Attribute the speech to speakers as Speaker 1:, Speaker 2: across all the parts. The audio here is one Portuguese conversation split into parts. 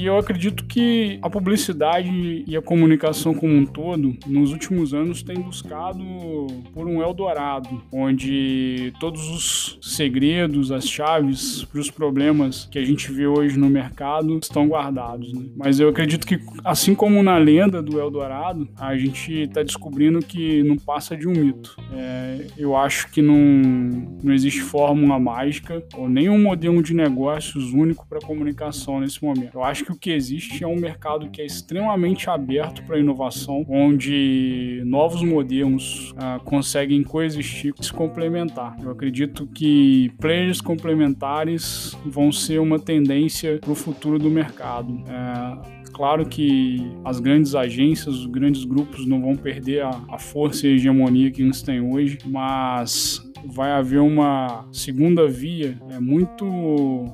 Speaker 1: E eu acredito que a publicidade e a comunicação como um todo, nos últimos anos, tem buscado por um Eldorado, onde todos os segredos, as chaves para os problemas que a gente vê hoje no mercado estão guardados. Né? Mas eu acredito que, assim como na lenda do Eldorado, a gente está descobrindo que não passa de um mito. É, eu acho que não, não existe fórmula mágica ou nenhum modelo de negócios único para comunicação nesse momento. Eu acho que o que existe é um mercado que é extremamente aberto para inovação, onde novos modelos ah, conseguem coexistir e se complementar. Eu acredito que players complementares vão ser uma tendência para o futuro do mercado. É, claro que as grandes agências, os grandes grupos não vão perder a, a força e a hegemonia que eles têm hoje, mas vai haver uma segunda via é, muito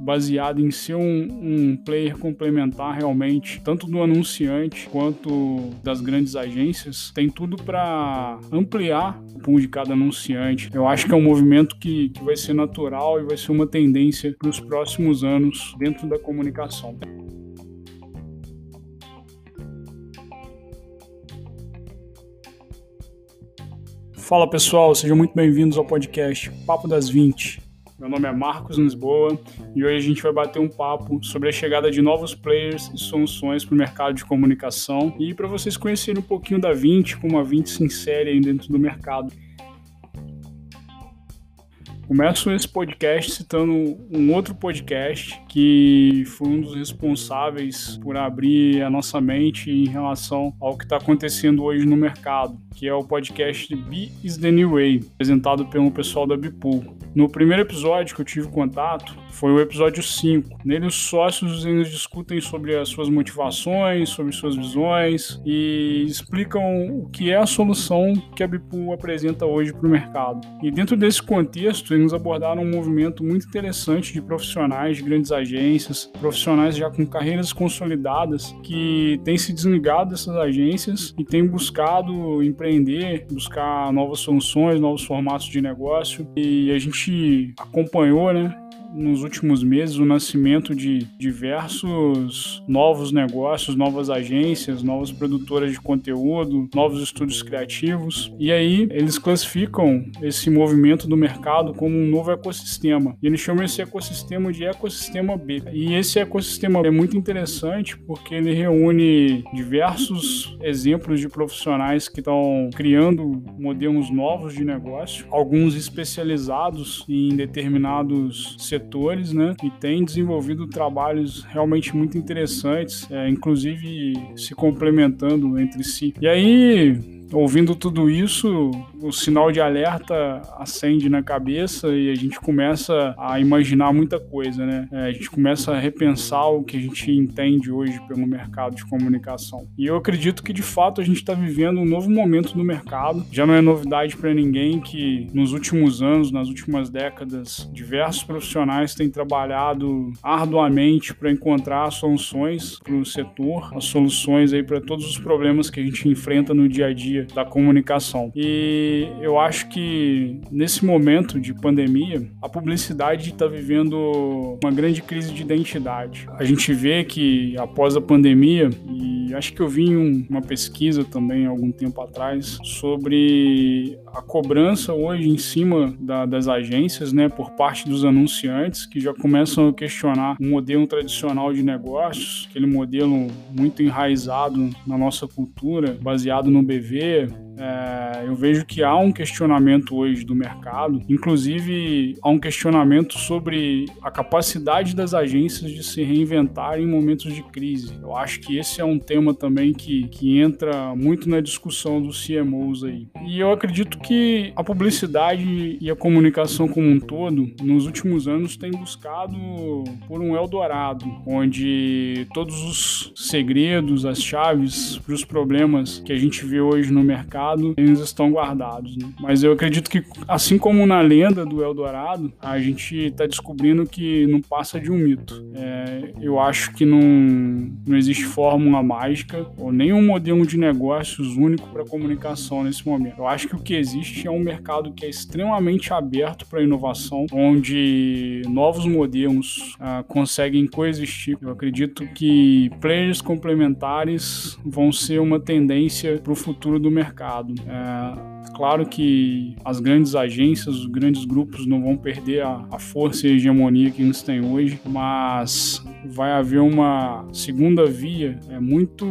Speaker 1: baseada em ser um, um, player complementar realmente, tanto do anunciante quanto das grandes agências. Tem tudo para ampliar o pool de cada anunciante. Eu acho que é um movimento que, que vai ser natural e vai ser uma tendência para os próximos anos dentro da comunicação. Fala pessoal, sejam muito bem-vindos ao podcast Papo das 20. Meu nome é Marcos Lisboa e hoje a gente vai bater um papo sobre a chegada de novos players e soluções para o mercado de comunicação e para vocês conhecerem um pouquinho da 20, como a 20 se insere aí dentro do mercado. Começo esse podcast citando um outro podcast que foi um dos responsáveis por abrir a nossa mente em relação ao que está acontecendo hoje no mercado, que é o podcast Be is the New Way, apresentado pelo pessoal da Bipool. No primeiro episódio que eu tive contato foi o episódio 5. Nele os sócios eles discutem sobre as suas motivações, sobre suas visões e explicam o que é a solução que a Bipool apresenta hoje para o mercado. E dentro desse contexto, eles abordaram um movimento muito interessante de profissionais de grandes agências, profissionais já com carreiras consolidadas que têm se desligado dessas agências e têm buscado empreender, buscar novas soluções, novos formatos de negócio. E a gente acompanhou, né? nos últimos meses o nascimento de diversos novos negócios, novas agências, novas produtoras de conteúdo, novos estúdios criativos. E aí eles classificam esse movimento do mercado como um novo ecossistema. E eles chamam esse ecossistema de ecossistema B. E esse ecossistema é muito interessante porque ele reúne diversos exemplos de profissionais que estão criando modelos novos de negócio, alguns especializados em determinados setores setores, né? E tem desenvolvido trabalhos realmente muito interessantes, é, inclusive se complementando entre si. E aí, ouvindo tudo isso, o sinal de alerta acende na cabeça e a gente começa a imaginar muita coisa, né? É, a gente começa a repensar o que a gente entende hoje pelo mercado de comunicação. E eu acredito que de fato a gente está vivendo um novo momento no mercado. Já não é novidade para ninguém que nos últimos anos, nas últimas décadas, diversos profissionais têm trabalhado arduamente para encontrar soluções para o setor, as soluções aí para todos os problemas que a gente enfrenta no dia a dia da comunicação. E eu acho que nesse momento de pandemia, a publicidade está vivendo uma grande crise de identidade. A gente vê que após a pandemia, e acho que eu vi um, uma pesquisa também algum tempo atrás sobre a cobrança hoje em cima da, das agências, né, por parte dos anunciantes que já começam a questionar o modelo tradicional de negócios, aquele modelo muito enraizado na nossa cultura, baseado no BV, é, eu vejo que há um questionamento hoje do mercado, inclusive há um questionamento sobre a capacidade das agências de se reinventar em momentos de crise. Eu acho que esse é um tema também que, que entra muito na discussão dos CMOs aí. E eu acredito que a publicidade e a comunicação como um todo, nos últimos anos, tem buscado por um Eldorado, onde todos os segredos, as chaves para os problemas que a gente vê hoje no mercado, eles estão guardados. Né? Mas eu acredito que, assim como na lenda do Eldorado, a gente está descobrindo que não passa de um mito. É, eu acho que não, não existe fórmula mágica ou nenhum modelo de negócios único para comunicação nesse momento. Eu acho que o que existe é um mercado que é extremamente aberto para inovação, onde novos modelos uh, conseguem coexistir. Eu acredito que players complementares vão ser uma tendência para o futuro do mercado. Uh, Claro que as grandes agências, os grandes grupos não vão perder a, a força e a hegemonia que eles têm hoje, mas vai haver uma segunda via é muito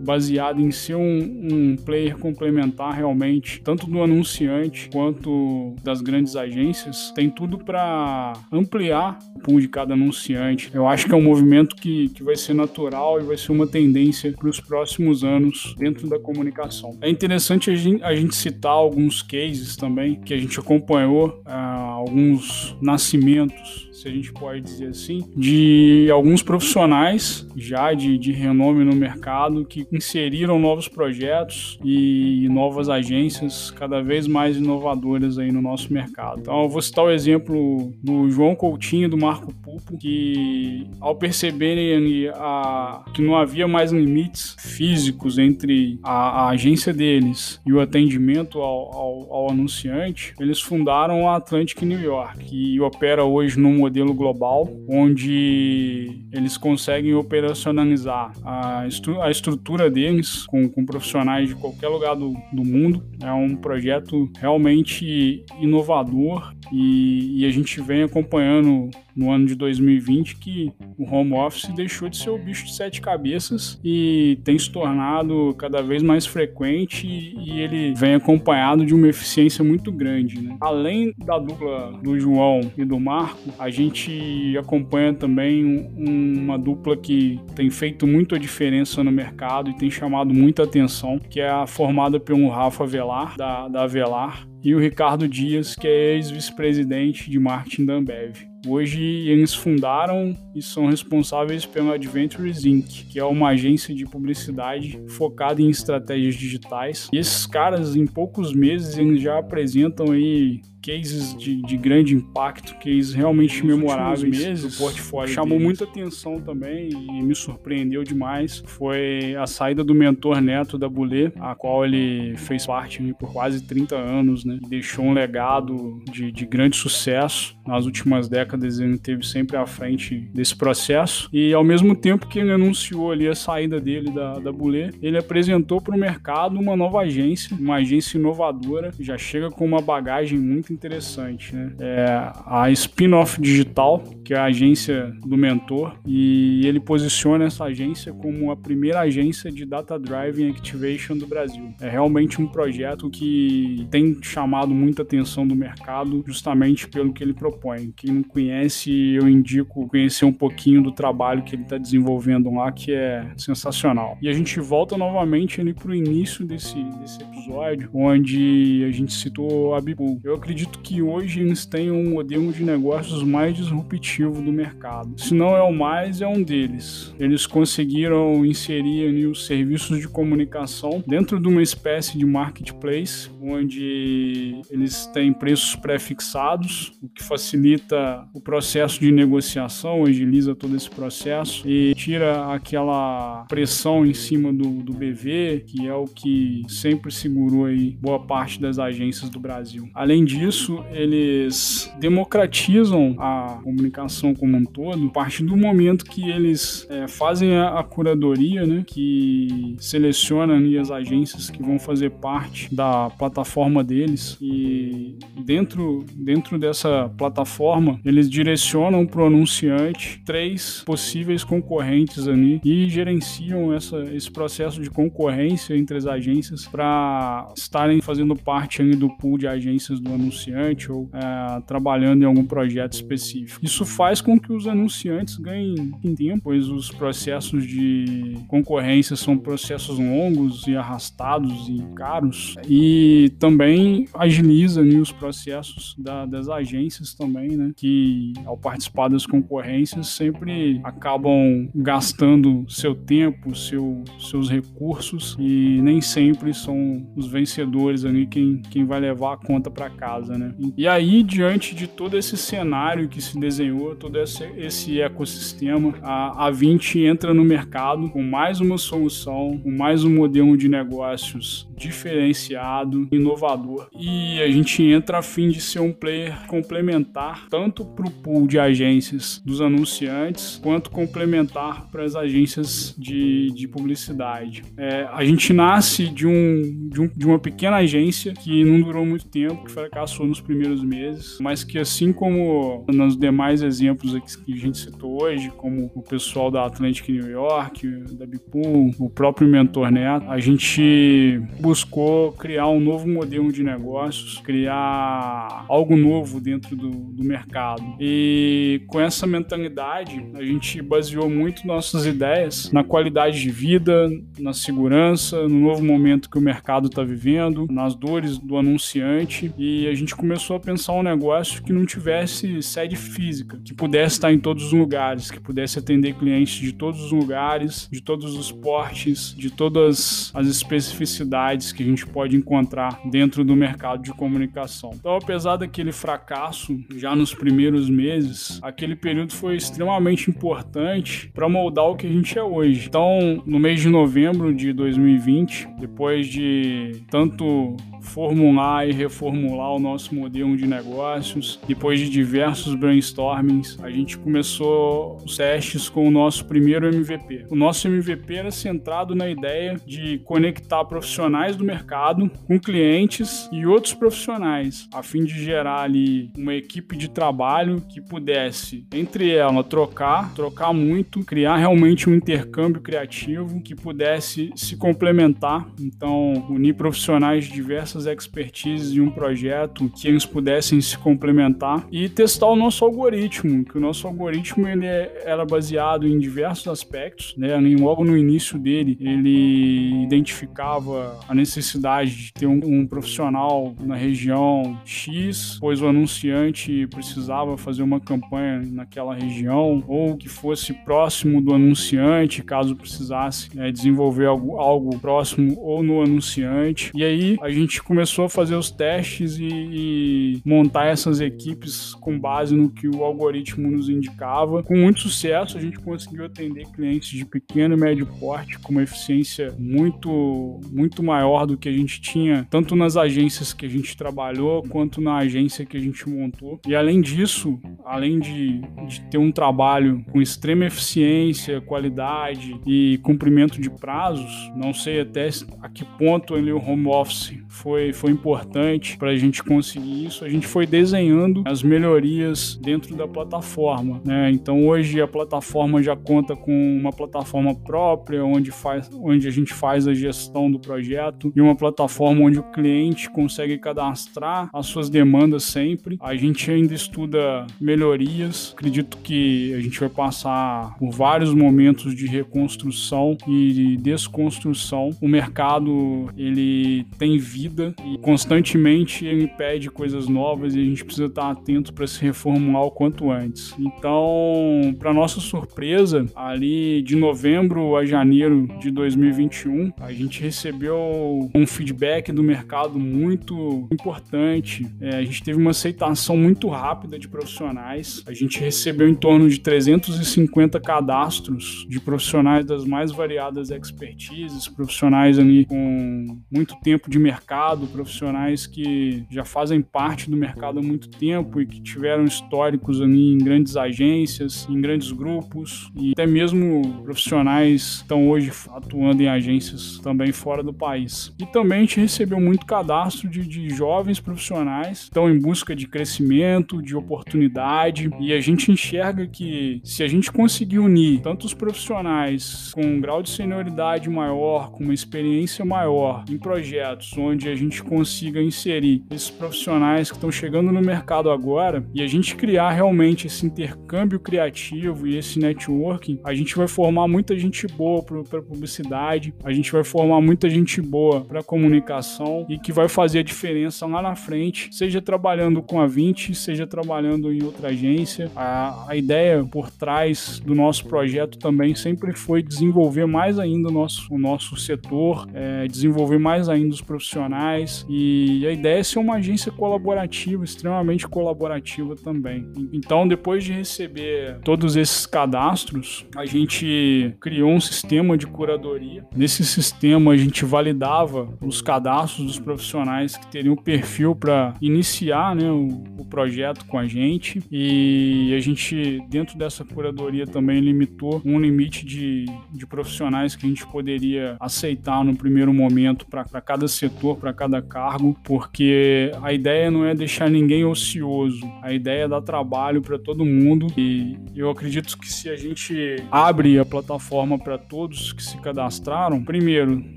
Speaker 1: baseada em ser um, um player complementar realmente, tanto do anunciante quanto das grandes agências. Tem tudo para ampliar o pool de cada anunciante. Eu acho que é um movimento que, que vai ser natural e vai ser uma tendência para os próximos anos dentro da comunicação. É interessante a gente, a gente citar alguns cases também que a gente acompanhou, uh, alguns nascimentos se a gente pode dizer assim, de alguns profissionais já de, de renome no mercado que inseriram novos projetos e novas agências cada vez mais inovadoras aí no nosso mercado. Então eu vou citar o exemplo do João Coutinho do Marco Pupo, que ao perceberem a, que não havia mais limites físicos entre a, a agência deles e o atendimento ao, ao, ao anunciante, eles fundaram a Atlantic New York, que opera hoje no modelo global, onde eles conseguem operacionalizar a, estru a estrutura deles com, com, profissionais de qualquer lugar do, do mundo. É um projeto realmente inovador e, e a gente vem acompanhando no ano de 2020 que o home office deixou de ser o bicho de sete cabeças e tem se tornado cada vez mais frequente e ele vem acompanhado de uma eficiência muito grande. Né? Além da dupla do João e do Marco, a gente acompanha também uma dupla que tem feito muita diferença no mercado e tem chamado muita atenção, que é a formada pelo Rafa Velar, da, da Velar, e o Ricardo Dias, que é ex-vice-presidente de marketing da Ambev. Hoje eles fundaram e são responsáveis pela Adventures Inc., que é uma agência de publicidade focada em estratégias digitais. E esses caras, em poucos meses, eles já apresentam aí cases de, de grande impacto, cases realmente Nos memoráveis meses, do portfólio. Chamou deles. muita atenção também e me surpreendeu demais. Foi a saída do mentor neto da Bulê, a qual ele fez parte por quase 30 anos, né? Deixou um legado de, de grande sucesso. Nas últimas décadas ele esteve sempre à frente desse processo. E ao mesmo tempo que ele anunciou ali a saída dele da, da Bulê, ele apresentou para o mercado uma nova agência, uma agência inovadora, já chega com uma bagagem muito muito interessante, né? É a Spin-off Digital, que é a agência do mentor, e ele posiciona essa agência como a primeira agência de Data Driving Activation do Brasil. É realmente um projeto que tem chamado muita atenção do mercado justamente pelo que ele propõe. Quem não conhece, eu indico conhecer um pouquinho do trabalho que ele está desenvolvendo lá, que é sensacional. E a gente volta novamente ali para o início desse, desse episódio, onde a gente citou a Bibu. Eu acredito que hoje eles têm um modelo de negócios mais disruptivo do mercado. Se não é o mais, é um deles. Eles conseguiram inserir ali, os serviços de comunicação dentro de uma espécie de marketplace, onde eles têm preços pré-fixados, o que facilita o processo de negociação, agiliza todo esse processo e tira aquela pressão em cima do, do BV, que é o que sempre segurou aí boa parte das agências do Brasil. Além disso, eles democratizam a comunicação como um todo, a partir do momento que eles é, fazem a, a, curadoria, né, que seleciona as agências que vão fazer parte da plataforma deles e dentro, dentro dessa plataforma eles direcionam para o anunciante três possíveis concorrentes ali e gerenciam essa, esse processo de concorrência entre as agências para estarem fazendo parte ali, do pool de agências do anunciante ou é, trabalhando em algum projeto específico. Isso faz com que os anunciantes ganhem tempo, pois os processos de concorrência são processos longos e arrastados e caros, e também agiliza os processos da, das agências também, né, que, ao participar das concorrências, sempre acabam gastando seu tempo, seu, seus recursos e nem sempre são os vencedores ali quem, quem vai levar a conta para casa, né? E aí, diante de todo esse cenário que se desenhou, todo esse, esse ecossistema, a, a 20 entra no mercado com mais uma solução, com mais um modelo de negócios diferenciado, inovador. E a gente entra a fim de ser um player complementar tanto para o pool de agências dos anunciantes, quanto complementar para as agências de, de publicidade. É, a gente nasce de, um, de, um, de uma pequena agência que não durou muito tempo, que fracassou nos primeiros meses, mas que assim como nos demais exemplos que a gente citou hoje, como o pessoal da Atlantic New York, da Bipool, o próprio Mentor Neto, a gente buscou criar um novo modelo de negócios, criar algo novo dentro do, do mercado. E com essa mentalidade, a gente baseou muito nossas ideias na qualidade de vida, na segurança, no novo momento que o mercado está vivendo, nas dores do anunciante. E a gente começou a pensar um negócio que não tivesse sede física, que pudesse estar em todos os lugares, que pudesse atender clientes de todos os lugares, de todos os portes, de todas as especificidades que a gente pode encontrar dentro do mercado de comunicação. Então, apesar daquele fracasso já nos primeiros meses, aquele período foi extremamente importante para moldar o que a gente é hoje. Então, no mês de novembro de 2020, depois de tanto formular e reformular o nosso modelo de negócios. Depois de diversos brainstormings, a gente começou os testes com o nosso primeiro MVP. O nosso MVP era centrado na ideia de conectar profissionais do mercado com clientes e outros profissionais, a fim de gerar ali uma equipe de trabalho que pudesse, entre ela, trocar, trocar muito, criar realmente um intercâmbio criativo que pudesse se complementar. Então, unir profissionais de diversas expertises em um projeto que eles pudessem se complementar e testar o nosso algoritmo, que o nosso algoritmo ele é, era baseado em diversos aspectos, né? Logo no início dele, ele identificava a necessidade de ter um, um profissional na região X, pois o anunciante precisava fazer uma campanha naquela região, ou que fosse próximo do anunciante, caso precisasse é, desenvolver algo, algo próximo ou no anunciante. E aí a gente começou a fazer os testes e, e, montar essas equipes com base no que o algoritmo nos indicava. Com muito sucesso, a gente conseguiu atender clientes de pequeno e médio porte com uma eficiência muito, muito maior do que a gente tinha, tanto nas agências que a gente trabalhou, quanto na agência que a gente montou. E além disso, além de, de ter um trabalho com extrema eficiência, qualidade e cumprimento de prazos, não sei até a que ponto ele, o home office foi foi, foi importante para a gente conseguir isso. A gente foi desenhando as melhorias dentro da plataforma. Né? Então hoje a plataforma já conta com uma plataforma própria, onde, faz, onde a gente faz a gestão do projeto, e uma plataforma onde o cliente consegue cadastrar as suas demandas sempre. A gente ainda estuda melhorias. Acredito que a gente vai passar por vários momentos de reconstrução e de desconstrução. O mercado ele tem vida e constantemente ele pede coisas novas e a gente precisa estar atento para se reformular o quanto antes. Então, para nossa surpresa, ali de novembro a janeiro de 2021, a gente recebeu um feedback do mercado muito importante. É, a gente teve uma aceitação muito rápida de profissionais. A gente recebeu em torno de 350 cadastros de profissionais das mais variadas expertises, profissionais ali com muito tempo de mercado mercado, profissionais que já fazem parte do mercado há muito tempo e que tiveram históricos ali em grandes agências, em grandes grupos e até mesmo profissionais estão hoje atuando em agências também fora do país. E também a gente recebeu muito cadastro de, de jovens profissionais que estão em busca de crescimento, de oportunidade e a gente enxerga que se a gente conseguir unir tanto os profissionais com um grau de senioridade maior, com uma experiência maior em projetos onde a gente consiga inserir esses profissionais que estão chegando no mercado agora e a gente criar realmente esse intercâmbio criativo e esse networking, a gente vai formar muita gente boa para publicidade, a gente vai formar muita gente boa para comunicação e que vai fazer a diferença lá na frente, seja trabalhando com a 20, seja trabalhando em outra agência. A, a ideia por trás do nosso projeto também sempre foi desenvolver mais ainda o nosso, o nosso setor, é, desenvolver mais ainda os profissionais e a ideia é ser uma agência colaborativa, extremamente colaborativa também. Então, depois de receber todos esses cadastros, a gente criou um sistema de curadoria. Nesse sistema, a gente validava os cadastros dos profissionais que teriam perfil para iniciar né, o, o projeto com a gente e a gente, dentro dessa curadoria, também limitou um limite de, de profissionais que a gente poderia aceitar no primeiro momento para cada setor, para cada cargo, porque a ideia não é deixar ninguém ocioso, a ideia é dar trabalho para todo mundo e eu acredito que se a gente abre a plataforma para todos que se cadastraram, primeiro,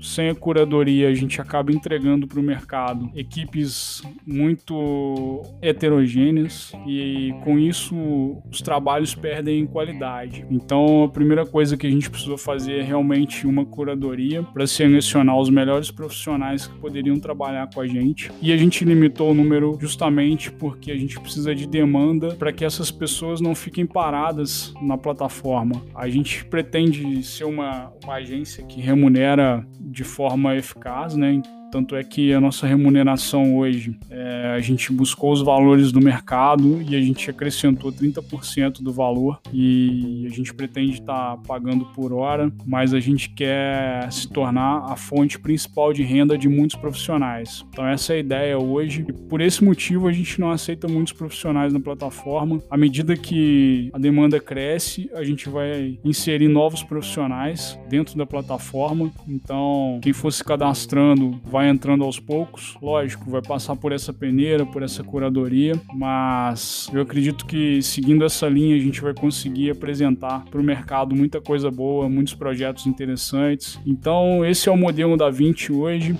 Speaker 1: sem a curadoria, a gente acaba entregando para o mercado equipes muito heterogêneas e com isso os trabalhos perdem qualidade. Então, a primeira coisa que a gente precisou fazer é realmente uma curadoria para selecionar os melhores profissionais que poderiam trabalhar com a gente. E a gente limitou o número justamente porque a gente precisa de demanda para que essas pessoas não fiquem paradas na plataforma. A gente pretende ser uma, uma agência que remunera de forma eficaz, né? Tanto é que a nossa remuneração hoje, é, a gente buscou os valores do mercado e a gente acrescentou 30% do valor e a gente pretende estar tá pagando por hora, mas a gente quer se tornar a fonte principal de renda de muitos profissionais. Então essa é a ideia hoje e por esse motivo a gente não aceita muitos profissionais na plataforma. À medida que a demanda cresce, a gente vai inserir novos profissionais dentro da plataforma. Então quem for se cadastrando vai vai entrando aos poucos. Lógico, vai passar por essa peneira, por essa curadoria, mas eu acredito que seguindo essa linha a gente vai conseguir apresentar para o mercado muita coisa boa, muitos projetos interessantes. Então, esse é o modelo da 20 hoje.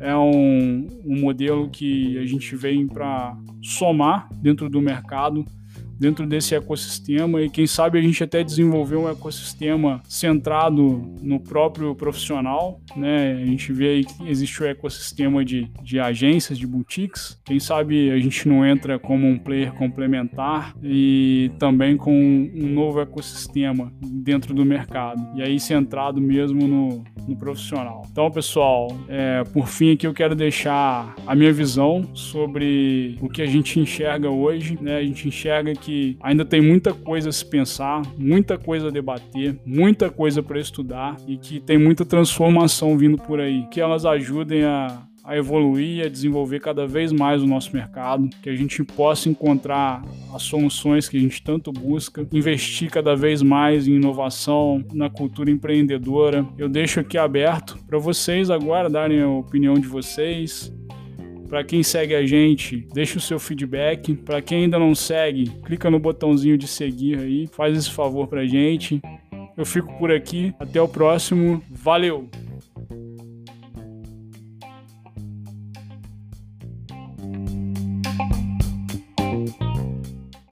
Speaker 1: É um, um modelo que a gente vem para somar dentro do mercado dentro desse ecossistema e quem sabe a gente até desenvolver um ecossistema centrado no próprio profissional, né? A gente vê aí que existe o ecossistema de, de agências, de boutiques. Quem sabe a gente não entra como um player complementar e também com um novo ecossistema dentro do mercado. E aí centrado mesmo no, no profissional. Então, pessoal, é, por fim aqui eu quero deixar a minha visão sobre o que a gente enxerga hoje, né? A gente enxerga que que ainda tem muita coisa a se pensar, muita coisa a debater, muita coisa para estudar e que tem muita transformação vindo por aí. Que elas ajudem a, a evoluir, a desenvolver cada vez mais o nosso mercado, que a gente possa encontrar as soluções que a gente tanto busca, investir cada vez mais em inovação, na cultura empreendedora. Eu deixo aqui aberto para vocês agora darem a opinião de vocês, para quem segue a gente, deixa o seu feedback. Para quem ainda não segue, clica no botãozinho de seguir aí, faz esse favor pra gente. Eu fico por aqui, até o próximo. Valeu!